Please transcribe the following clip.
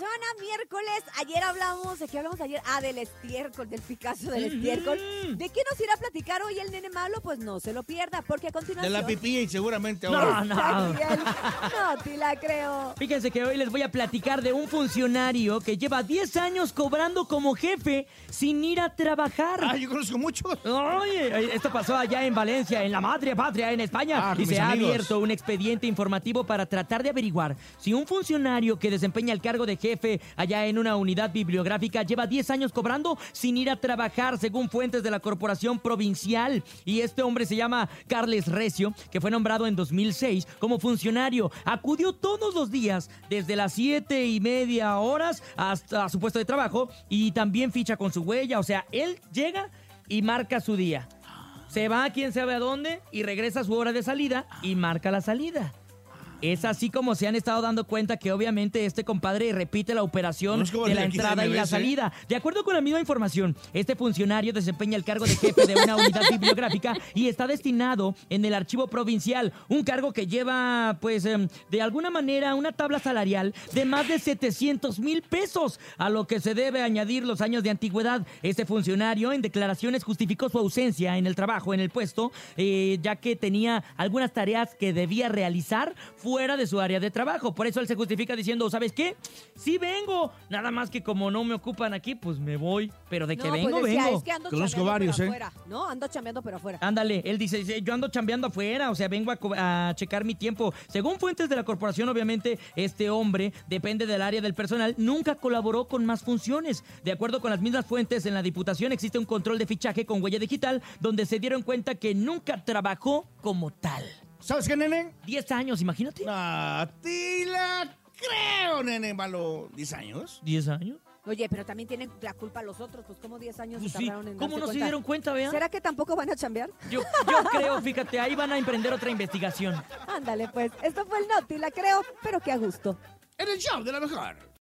semana, miércoles. Ayer hablamos, ¿de qué hablamos ayer? Ah, del estiércol, del Picasso del estiércol. ¿De qué nos irá a platicar hoy el nene malo? Pues no se lo pierda, porque a continuación... De la pipí y seguramente No, ahora. no. Bien. No, te la creo. Fíjense que hoy les voy a platicar de un funcionario que lleva 10 años cobrando como jefe sin ir a trabajar. Ah, yo conozco muchos. Oye, esto pasó allá en Valencia, en la madre patria, en España, Ah, y se mis ha amigos. abierto un expediente informativo para tratar de averiguar si un funcionario que desempeña el cargo de jefe allá en una unidad bibliográfica lleva 10 años cobrando sin ir a trabajar, según fuentes de la corporación provincial. Y este hombre se llama Carles Recio, que fue nombrado en 2006 como funcionario. Acudió todos los días desde las 7 y media horas hasta su puesto de trabajo y también ficha con su huella. O sea, él llega y marca su día. Se va a quién sabe a dónde y regresa a su hora de salida y marca la salida. Es así como se han estado dando cuenta que obviamente este compadre repite la operación No de la entrada y la ¿eh? salida. De acuerdo con la misma información, este funcionario desempeña el cargo de jefe de una unidad bibliográfica y está destinado en el archivo provincial, un cargo que lleva, pues, em, de alguna manera una tabla salarial de más de 700 mil pesos, a lo que se debe añadir los años de antigüedad. Este funcionario en declaraciones justificó su ausencia en el trabajo, en el puesto, eh, ya que tenía algunas tareas que debía realizar fuera de su área de trabajo. Por eso él se justifica diciendo, ¿sabes qué? Sí vengo, nada más que como no me ocupan aquí, pues me voy. Pero de que no, vengo, pues decía, vengo. es que ando Conozco varios, pero ¿eh? afuera. No, ando chambeando pero afuera. Ándale, él dice, "Sí, yo ando chambeando afuera, o sea, vengo a checar mi tiempo. Según fuentes de la corporación, obviamente, este hombre depende del área del personal, nunca colaboró con más funciones. De acuerdo con las mismas fuentes, en la Diputación existe un control de fichaje con huella digital, donde se dieron cuenta que nunca trabajó como tal. ¿Sabes qué, nene? 10 años, imagínate. A ti la creo, nene malo. ¿10 años? ¿10 años? Oye, pero también tienen la culpa los otros, pues como 10 años Pues se sí, tardaron en ¿cómo darse no se cuenta? dieron cuenta, vea? ¿Será que tampoco van a chambear? Yo, yo creo, fíjate, ahí van a emprender otra investigación. Ándale, pues. Esto fue el Noti, la creo, pero que a gusto. En el show de la mejor.